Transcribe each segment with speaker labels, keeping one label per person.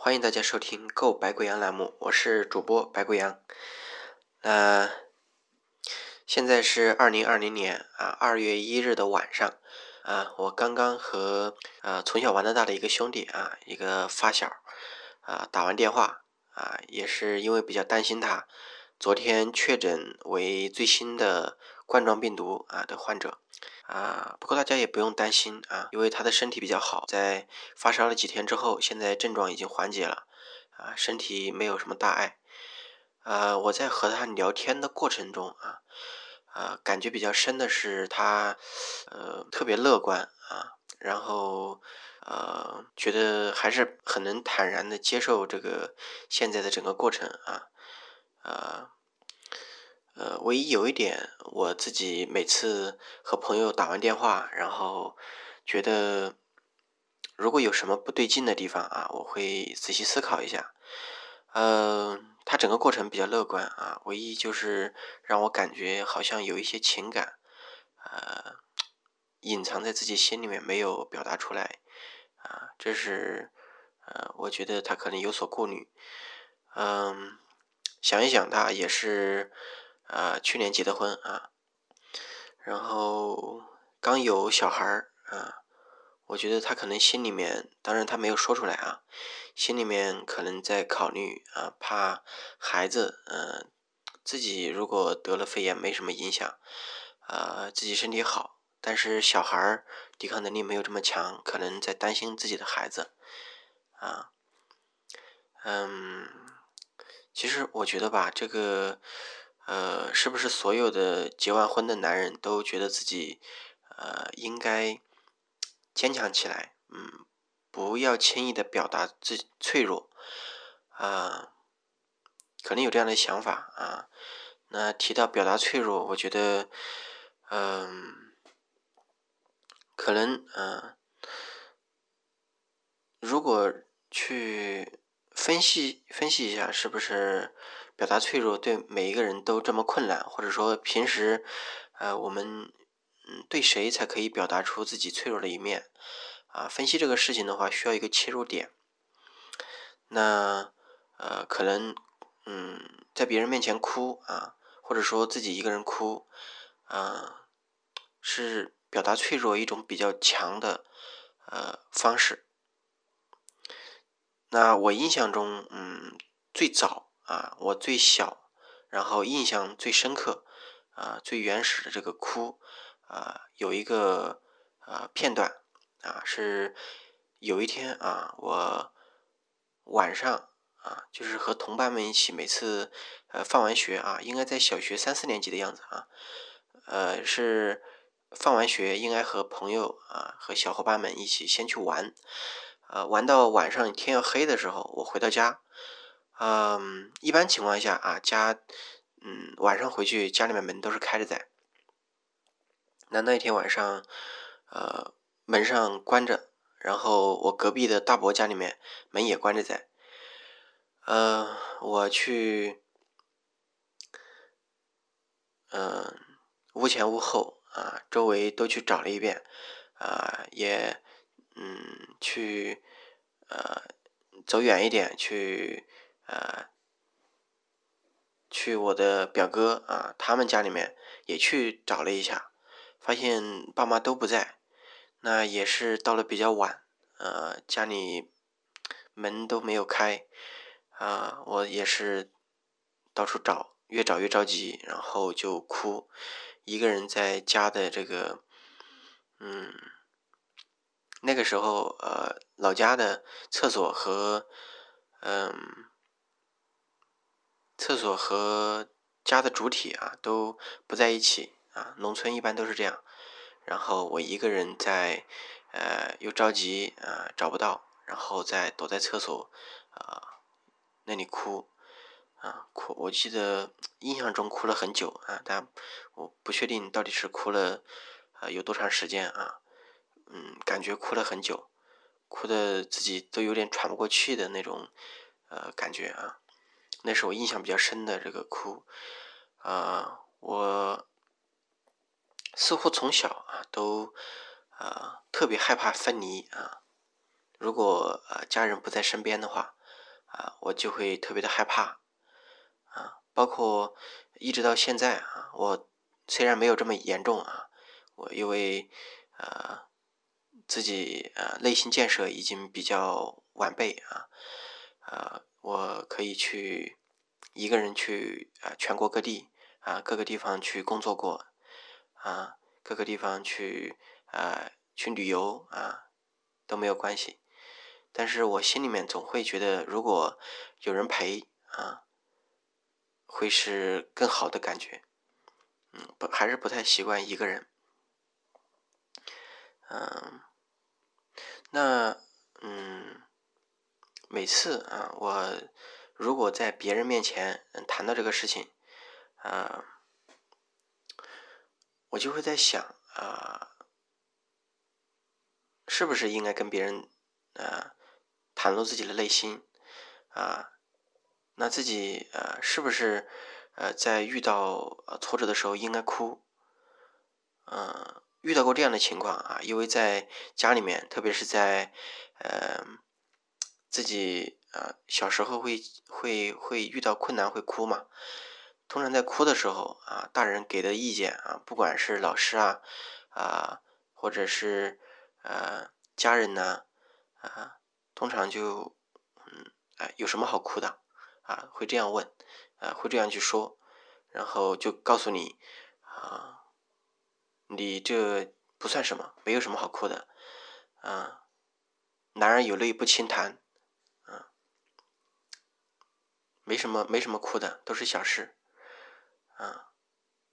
Speaker 1: 欢迎大家收听《购白贵阳》栏目，我是主播白贵阳。呃，现在是二零二零年啊二月一日的晚上啊，我刚刚和呃从小玩到大的一个兄弟啊，一个发小啊打完电话啊，也是因为比较担心他，昨天确诊为最新的冠状病毒啊的患者。啊，不过大家也不用担心啊，因为他的身体比较好，在发烧了几天之后，现在症状已经缓解了，啊，身体没有什么大碍。呃，我在和他聊天的过程中啊，啊，感觉比较深的是他，呃，特别乐观啊，然后呃，觉得还是很能坦然的接受这个现在的整个过程啊，呃。呃，唯一有一点，我自己每次和朋友打完电话，然后觉得如果有什么不对劲的地方啊，我会仔细思考一下。呃，他整个过程比较乐观啊，唯一就是让我感觉好像有一些情感，呃，隐藏在自己心里面没有表达出来啊，这是呃，我觉得他可能有所顾虑。嗯，想一想，他也是。啊，去年结的婚啊，然后刚有小孩儿啊，我觉得他可能心里面，当然他没有说出来啊，心里面可能在考虑啊，怕孩子，嗯，自己如果得了肺炎没什么影响，啊，自己身体好，但是小孩儿抵抗能力没有这么强，可能在担心自己的孩子，啊，嗯，其实我觉得吧，这个。呃，是不是所有的结完婚的男人都觉得自己呃应该坚强起来？嗯，不要轻易的表达自脆弱啊，可能有这样的想法啊。那提到表达脆弱，我觉得嗯，可能嗯，如果去分析分析一下，是不是？表达脆弱对每一个人都这么困难，或者说平时，呃，我们嗯对谁才可以表达出自己脆弱的一面？啊，分析这个事情的话，需要一个切入点。那呃，可能嗯，在别人面前哭啊，或者说自己一个人哭，啊，是表达脆弱一种比较强的呃方式。那我印象中，嗯，最早。啊，我最小，然后印象最深刻，啊，最原始的这个哭，啊，有一个啊片段，啊，是有一天啊，我晚上啊，就是和同伴们一起，每次呃放完学啊，应该在小学三四年级的样子啊，呃，是放完学应该和朋友啊和小伙伴们一起先去玩，呃，玩到晚上天要黑的时候，我回到家。嗯，一般情况下啊，家，嗯，晚上回去家里面门都是开着在。那那天晚上，呃，门上关着，然后我隔壁的大伯家里面门也关着在。呃，我去，嗯，屋前屋后啊，周围都去找了一遍，啊，也，嗯，去，呃，走远一点去。呃，去我的表哥啊，他们家里面也去找了一下，发现爸妈都不在。那也是到了比较晚，呃，家里门都没有开，啊，我也是到处找，越找越着急，然后就哭，一个人在家的这个，嗯，那个时候呃，老家的厕所和，嗯。厕所和家的主体啊都不在一起啊，农村一般都是这样。然后我一个人在，呃，又着急啊，找不到，然后再躲在厕所啊那里哭啊哭。我记得印象中哭了很久啊，但我不确定到底是哭了啊有多长时间啊。嗯，感觉哭了很久，哭的自己都有点喘不过气的那种呃感觉啊。那是我印象比较深的这个哭，啊，我似乎从小啊都啊特别害怕分离啊，如果呃家人不在身边的话，啊，我就会特别的害怕啊。包括一直到现在啊，我虽然没有这么严重啊，我因为呃自己呃内心建设已经比较完备啊，呃，我可以去一个人去啊全国各地啊各个地方去工作过啊，各个地方去啊去旅游啊都没有关系。但是我心里面总会觉得，如果有人陪啊，会是更好的感觉。嗯，不，还是不太习惯一个人。嗯，那嗯，每次啊，我如果在别人面前谈到这个事情，啊，我就会在想啊，是不是应该跟别人啊？袒露自己的内心，啊，那自己呃是不是呃在遇到挫折的时候应该哭？嗯，遇到过这样的情况啊，因为在家里面，特别是在呃自己啊小时候会会会遇到困难会哭嘛。通常在哭的时候啊，大人给的意见啊，不管是老师啊啊，或者是呃家人呢啊。通常就，嗯，哎，有什么好哭的？啊，会这样问，啊，会这样去说，然后就告诉你，啊，你这不算什么，没有什么好哭的，啊，男人有泪不轻弹，啊，没什么，没什么哭的，都是小事，啊，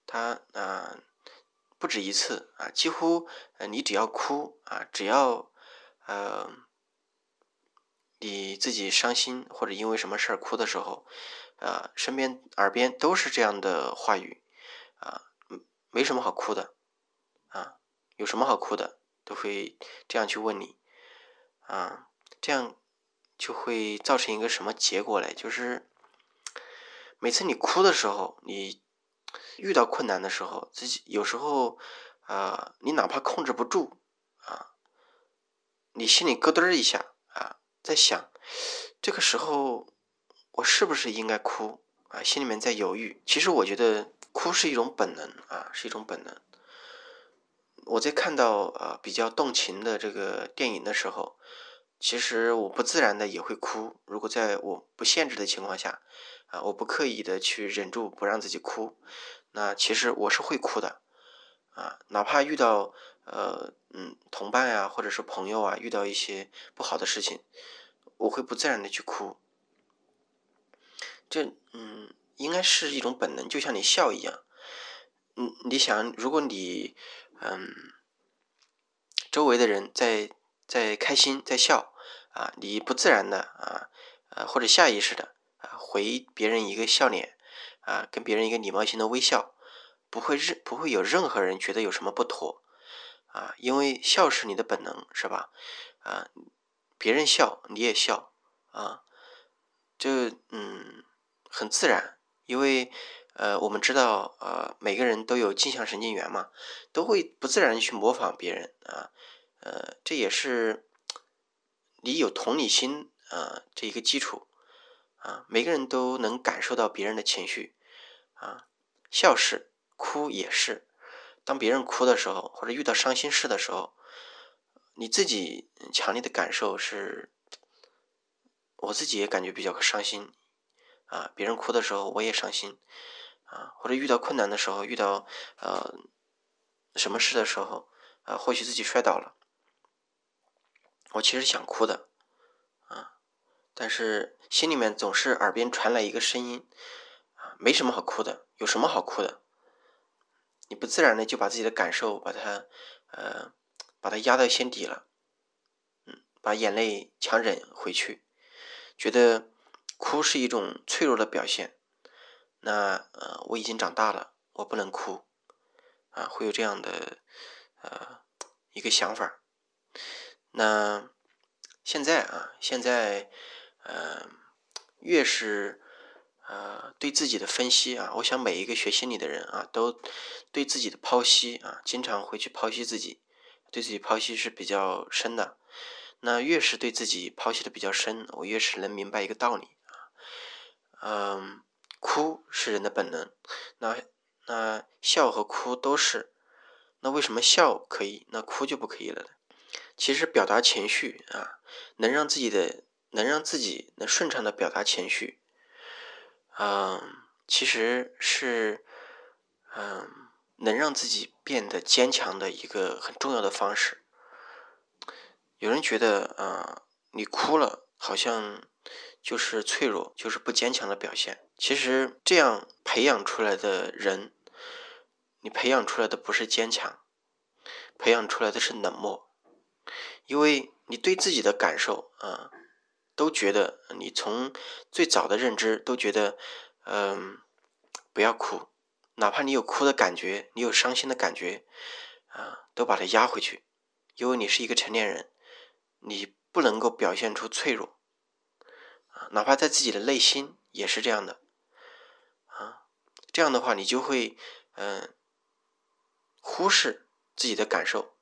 Speaker 1: 他啊，不止一次啊，几乎，呃你只要哭啊，只要，呃。你自己伤心或者因为什么事儿哭的时候，啊，身边耳边都是这样的话语，啊，没什么好哭的，有什么好哭的，都会这样去问你，啊，这样就会造成一个什么结果嘞？就是每次你哭的时候，你遇到困难的时候，自己有时候啊，你哪怕控制不住啊，你心里咯噔一下啊。在想，这个时候我是不是应该哭啊？心里面在犹豫。其实我觉得哭是一种本能啊，是一种本能。我在看到呃比较动情的这个电影的时候，其实我不自然的也会哭。如果在我不限制的情况下啊，我不刻意的去忍住不让自己哭，那其实我是会哭的啊。哪怕遇到呃嗯同伴呀，或者是朋友啊，遇到一些不好的事情。我会不自然的去哭，这嗯，应该是一种本能，就像你笑一样。嗯，你想，如果你嗯，周围的人在在开心在笑啊，你不自然的啊呃或者下意识的啊回别人一个笑脸啊，跟别人一个礼貌性的微笑，不会任不会有任何人觉得有什么不妥啊，因为笑是你的本能，是吧？啊。别人笑，你也笑啊，就嗯很自然，因为呃我们知道呃每个人都有镜像神经元嘛，都会不自然去模仿别人啊，呃这也是你有同理心啊这一个基础啊，每个人都能感受到别人的情绪啊，笑是，哭也是，当别人哭的时候，或者遇到伤心事的时候。你自己强烈的感受是，我自己也感觉比较伤心，啊，别人哭的时候我也伤心，啊，或者遇到困难的时候，遇到呃什么事的时候，啊，或许自己摔倒了，我其实想哭的，啊，但是心里面总是耳边传来一个声音，啊，没什么好哭的，有什么好哭的？你不自然的就把自己的感受把它，呃。把它压到心底了，嗯，把眼泪强忍回去，觉得哭是一种脆弱的表现。那呃，我已经长大了，我不能哭，啊，会有这样的呃一个想法。那现在啊，现在呃，越是呃对自己的分析啊，我想每一个学心理的人啊，都对自己的剖析啊，经常会去剖析自己。对自己剖析是比较深的，那越是对自己剖析的比较深，我越是能明白一个道理啊，嗯，哭是人的本能，那那笑和哭都是，那为什么笑可以，那哭就不可以了呢？其实表达情绪啊，能让自己的能让自己能顺畅的表达情绪，嗯，其实是嗯能让自己变得坚强的一个很重要的方式。有人觉得啊，你哭了好像。就是脆弱，就是不坚强的表现。其实这样培养出来的人，你培养出来的不是坚强，培养出来的是冷漠。因为你对自己的感受啊，都觉得你从最早的认知都觉得，嗯，不要哭，哪怕你有哭的感觉，你有伤心的感觉啊，都把它压回去，因为你是一个成年人，你不能够表现出脆弱。哪怕在自己的内心也是这样的，啊，这样的话你就会嗯忽视自己的感受。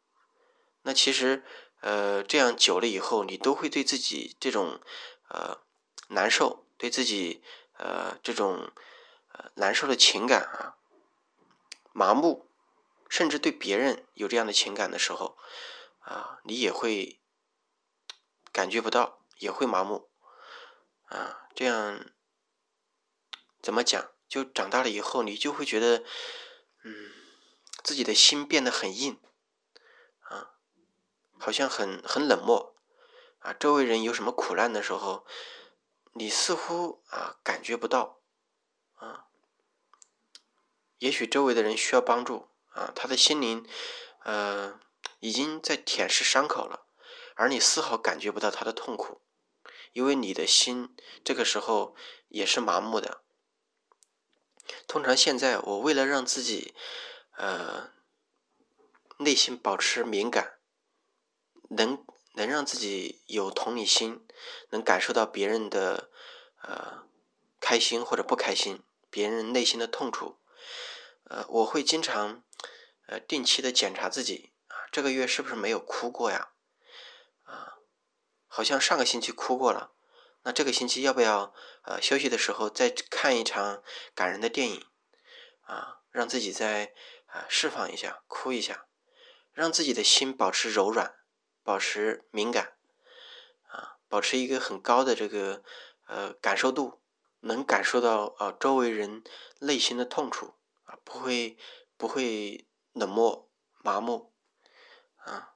Speaker 1: 那其实呃这样久了以后，你都会对自己这种呃难受，对自己呃这种呃难受的情感啊麻木，甚至对别人有这样的情感的时候啊，你也会感觉不到，也会麻木。啊，这样怎么讲？就长大了以后，你就会觉得，嗯，自己的心变得很硬，啊，好像很很冷漠，啊，周围人有什么苦难的时候，你似乎啊感觉不到，啊，也许周围的人需要帮助，啊，他的心灵，呃，已经在舔舐伤口了，而你丝毫感觉不到他的痛苦。因为你的心这个时候也是麻木的。通常现在我为了让自己，呃，内心保持敏感，能能让自己有同理心，能感受到别人的呃开心或者不开心，别人内心的痛楚，呃，我会经常呃定期的检查自己啊，这个月是不是没有哭过呀？好像上个星期哭过了，那这个星期要不要呃休息的时候再看一场感人的电影？啊，让自己再啊释放一下，哭一下，让自己的心保持柔软，保持敏感。啊，保持一个很高的这个呃感受度，能感受到啊周围人内心的痛楚啊，不会不会冷漠麻木。啊。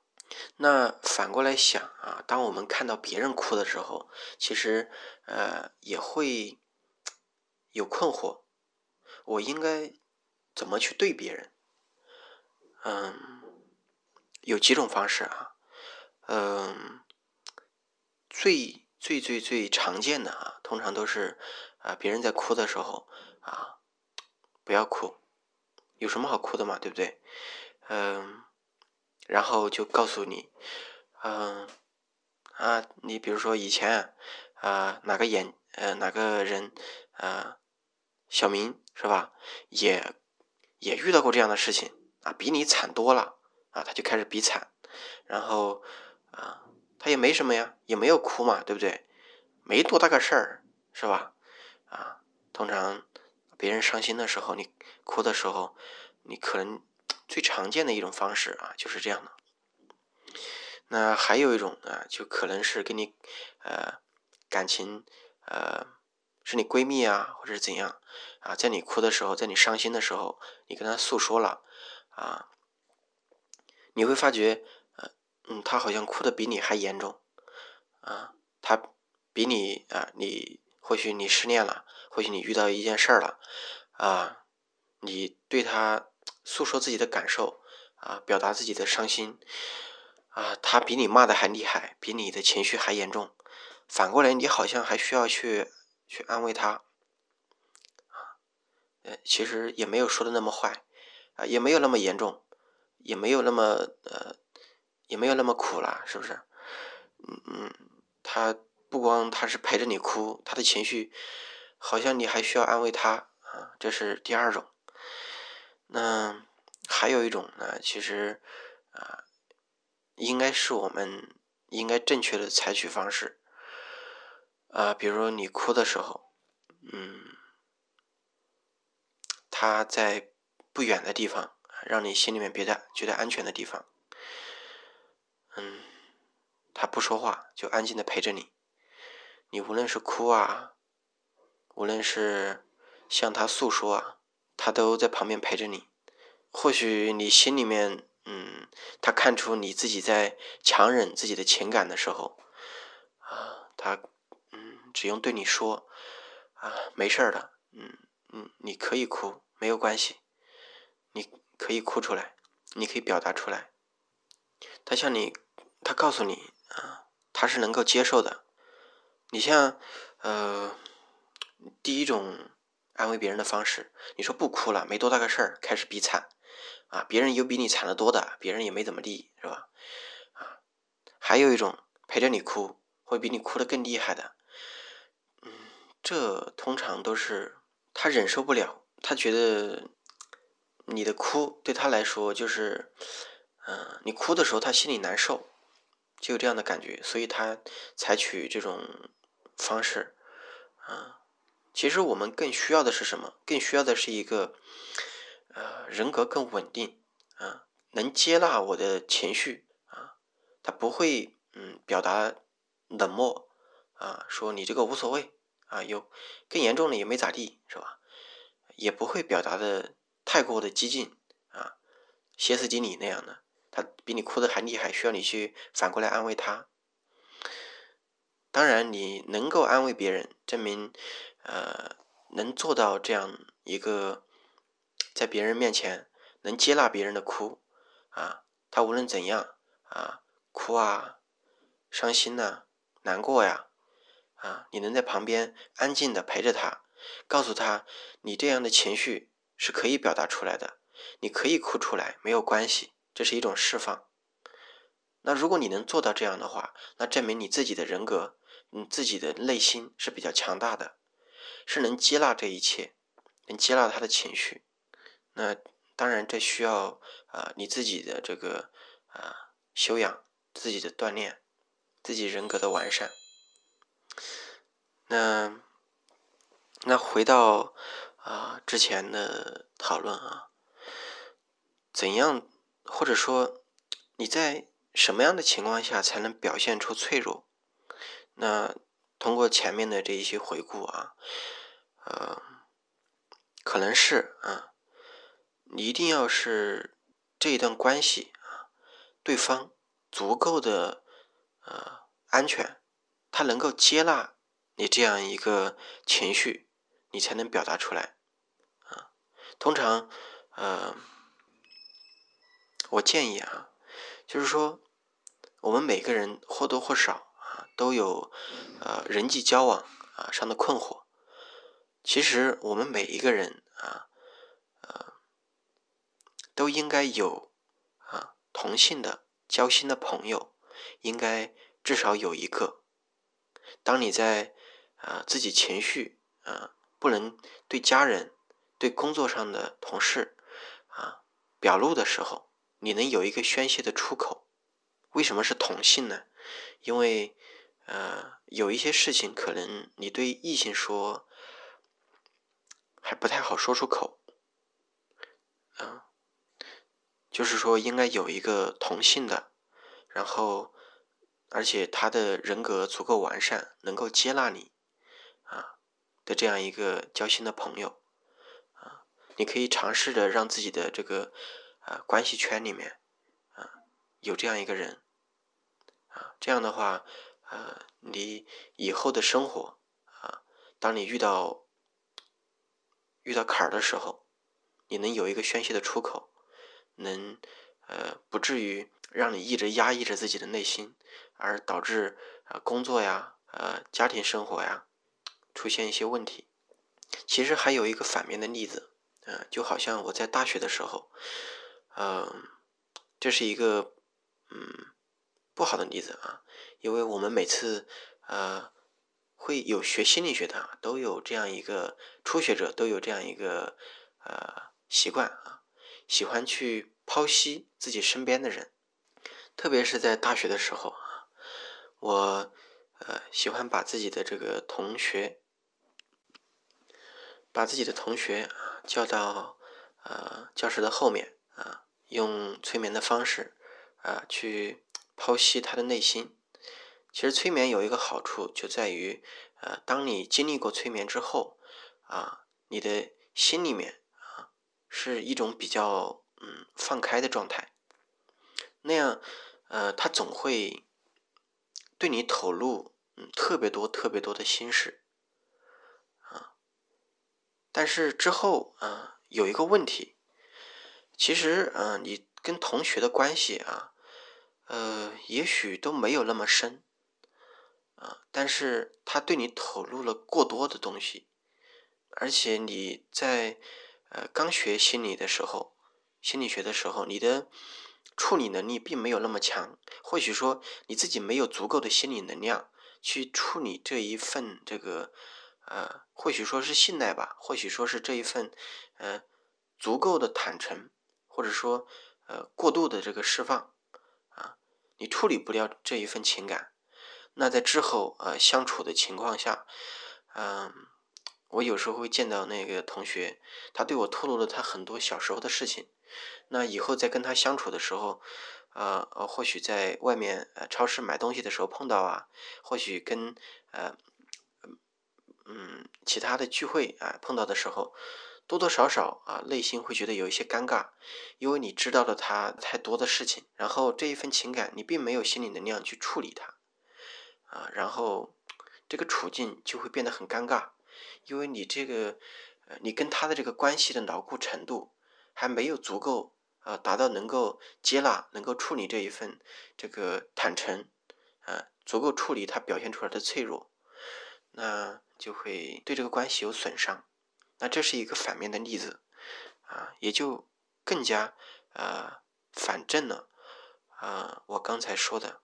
Speaker 1: 那反过来想啊，当我们看到别人哭的时候，其实呃也会有困惑，我应该怎么去对别人？嗯，有几种方式啊，嗯，最最最最常见的啊，通常都是啊别人在哭的时候啊，不要哭，有什么好哭的嘛，对不对？嗯。然后就告诉你，嗯，啊，你比如说以前啊，哪个演呃哪个人啊，小明是吧？也也遇到过这样的事情啊，比你惨多了啊，他就开始比惨，然后啊，他也没什么呀，也没有哭嘛，对不对？没多大个事儿，是吧？啊，通常别人伤心的时候，你哭的时候，你可能。最常见的一种方式啊，就是这样的。那还有一种啊，就可能是跟你呃感情呃是你闺蜜啊，或者是怎样啊，在你哭的时候，在你伤心的时候，你跟她诉说了啊，你会发觉嗯，她好像哭的比你还严重啊，她比你啊，你或许你失恋了，或许你遇到一件事儿了啊，你对她。诉说自己的感受啊，表达自己的伤心啊，他比你骂的还厉害，比你的情绪还严重。反过来，你好像还需要去去安慰他啊，呃，其实也没有说的那么坏啊，也没有那么严重，也没有那么呃，也没有那么苦了，是不是？嗯嗯，他不光他是陪着你哭，他的情绪好像你还需要安慰他啊，这是第二种。那还有一种呢，其实啊，应该是我们应该正确的采取方式。啊，比如你哭的时候，嗯，他在不远的地方，让你心里面别的觉得安全的地方，嗯，他不说话，就安静的陪着你。你无论是哭啊，无论是向他诉说啊，他都在旁边陪着你。或许你心里面，嗯，他看出你自己在强忍自己的情感的时候，啊，他，嗯，只用对你说。啊，没事的，嗯嗯，你可以哭，没有关系，你可以哭出来，你可以表达出来。他向你，他告诉你啊，他是能够接受的。你像，呃，第一种安慰别人的方式，你说不哭了，没多大个事儿，开始比惨，啊，别人有比你惨的多的，别人也没怎么地，是吧？啊，还有一种陪着你哭，会比你哭的更厉害的。嗯这通常都是他忍受不了，他觉得你的哭对他来说就是，嗯，你哭的时候他心里难受，就有这样的感觉，所以他采取这种方式，啊，其实我们更需要的是什么？更需要的是一个，呃，人格更稳定，啊，能接纳我的情绪，啊，他不会嗯表达冷漠，啊，说你这个无所谓。啊，有更严重的也没咋地，是吧？也不会表达的太过的激进啊，歇斯底里那样的，他比你哭的还厉害，需要你去反过来安慰他。当然，你能够安慰别人，证明呃能做到这样一个，在别人面前能接纳别人的哭啊，他无论怎样啊，哭啊，伤心呐，难过呀。啊，你能在旁边安静的陪着他，告诉他你这样的情绪是可以表达出来的，你可以哭出来，没有关系，这是一种释放。那如果你能做到这样的话，那证明你自己的人格，你自己的内心是比较强大的，是能接纳这一切，能接纳他的情绪。那当然，这需要啊你自己的这个啊修养，自己的锻炼，自己人格的完善。那那回到啊之前的讨论啊，怎样或者说你在什么样的情况下才能表现出脆弱？那通过前面的这一些回顾啊，呃，可能是啊，你一定要是这一段关系啊，对方足够的呃安全。他能够接纳你这样一个情绪，你才能表达出来啊。通常，呃，我建议啊，就是说，我们每个人或多或少都有呃人际交往啊上的困惑。其实我们每一个人啊，呃，都应该有啊同性的交心的朋友，应该至少有一个。当你在啊自己情绪啊不能对家人、对工作上的同事啊表露的时候，你能有一个宣泄的出口。为什么是同性呢？因为呃有一些事情可能你对异性说还不太好说出口，啊，就是说应该有一个同性的，然后。而且他的人格足够完善，能够接纳你，啊的这样一个交心的朋友，啊，你可以尝试着让自己的这个啊关系圈里面，啊有这样一个人，啊这样的话，呃你以后的生活，啊当你遇到遇到坎儿的时候，你能有一个宣泄的出口，能呃不至于让你一直压抑着自己的内心。而导致啊工作呀，呃家庭生活呀出现一些问题。其实还有一个反面的例子，嗯，就好像我在大学的时候，嗯，这是一个嗯不好的例子啊，因为我们每次呃会有学心理学的都有这样一个初学者都有这样一个呃习惯啊，喜欢去剖析自己身边的人，特别是在大学的时候啊。我呃喜欢把自己的这个同学把自己的同学啊叫到呃教室的后面啊，用催眠的方式啊去剖析他的内心。其实催眠有一个好处，就在于呃，当你经历过催眠之后啊，你的心里面啊是一种比较嗯放开的状态，那样呃，他总会对你吐露嗯特别多特别多的心事。啊但是之后啊，有一个问题，其实啊，你跟同学的关系啊，呃，也许都没有那么深啊，但是他对你透露了过多的东西，而且你在呃刚学心理的时候，心理学的时候，你的处理能力并没有那么强，或许说你自己没有足够的心理能量去处理这一份这个。呃，或许说是信赖吧，或许说是这一份，呃，足够的坦诚，或者说，呃，过度的这个释放，你处理不了这一份情感，那在之后呃相处的情况下，嗯，我有时候会见到那个同学，他对我透露了他很多小时候的事情，那以后在跟他相处的时候，呃呃，或许在外面呃超市买东西的时候碰到啊，或许跟呃。嗯，其他的聚会啊，碰到的时候，多多少少啊，内心会觉得有一些尴尬，因为你知道了他太多的事情，然后这一份情感你并没有心理能量去处理它，啊，然后这个处境就会变得很尴尬，因为你这个呃，你跟他的这个关系的牢固程度还没有足够啊，达到能够接纳、能够处理这一份这个坦诚，啊，足够处理他表现出来的脆弱，那。就会对这个关系有损伤，那这是一个反面的例子，啊，也就更加呃反证了啊我刚才说的，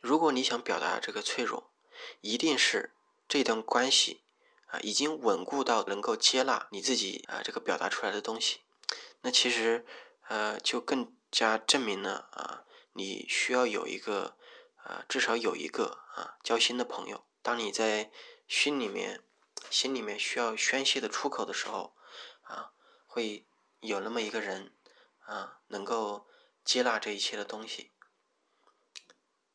Speaker 1: 如果你想表达这个脆弱，一定是这段关系啊已经稳固到能够接纳你自己啊这个表达出来的东西，那其实呃就更加证明了啊你需要有一个啊至少有一个啊交心的朋友，当你在。心里面，心里面需要宣泄的出口的时候，啊，会有那么一个人，啊，能够接纳这一切的东西。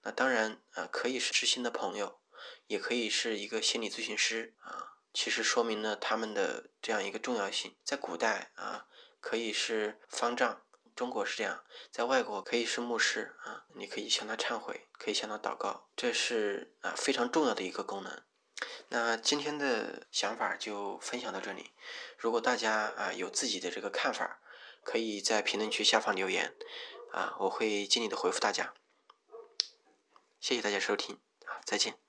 Speaker 1: 那当然，啊，可以是知心的朋友，也可以是一个心理咨询师，啊，其实说明了他们的这样一个重要性。在古代，啊，可以是方丈，中国是这样；在外国，可以是牧师，啊，你可以向他忏悔，可以向他祷告，这是啊非常重要的一个功能。那今天的想法就分享到这里。如果大家啊有自己的这个看法，可以在评论区下方留言，啊，我会尽力的回复大家。谢谢大家收听，啊，再见。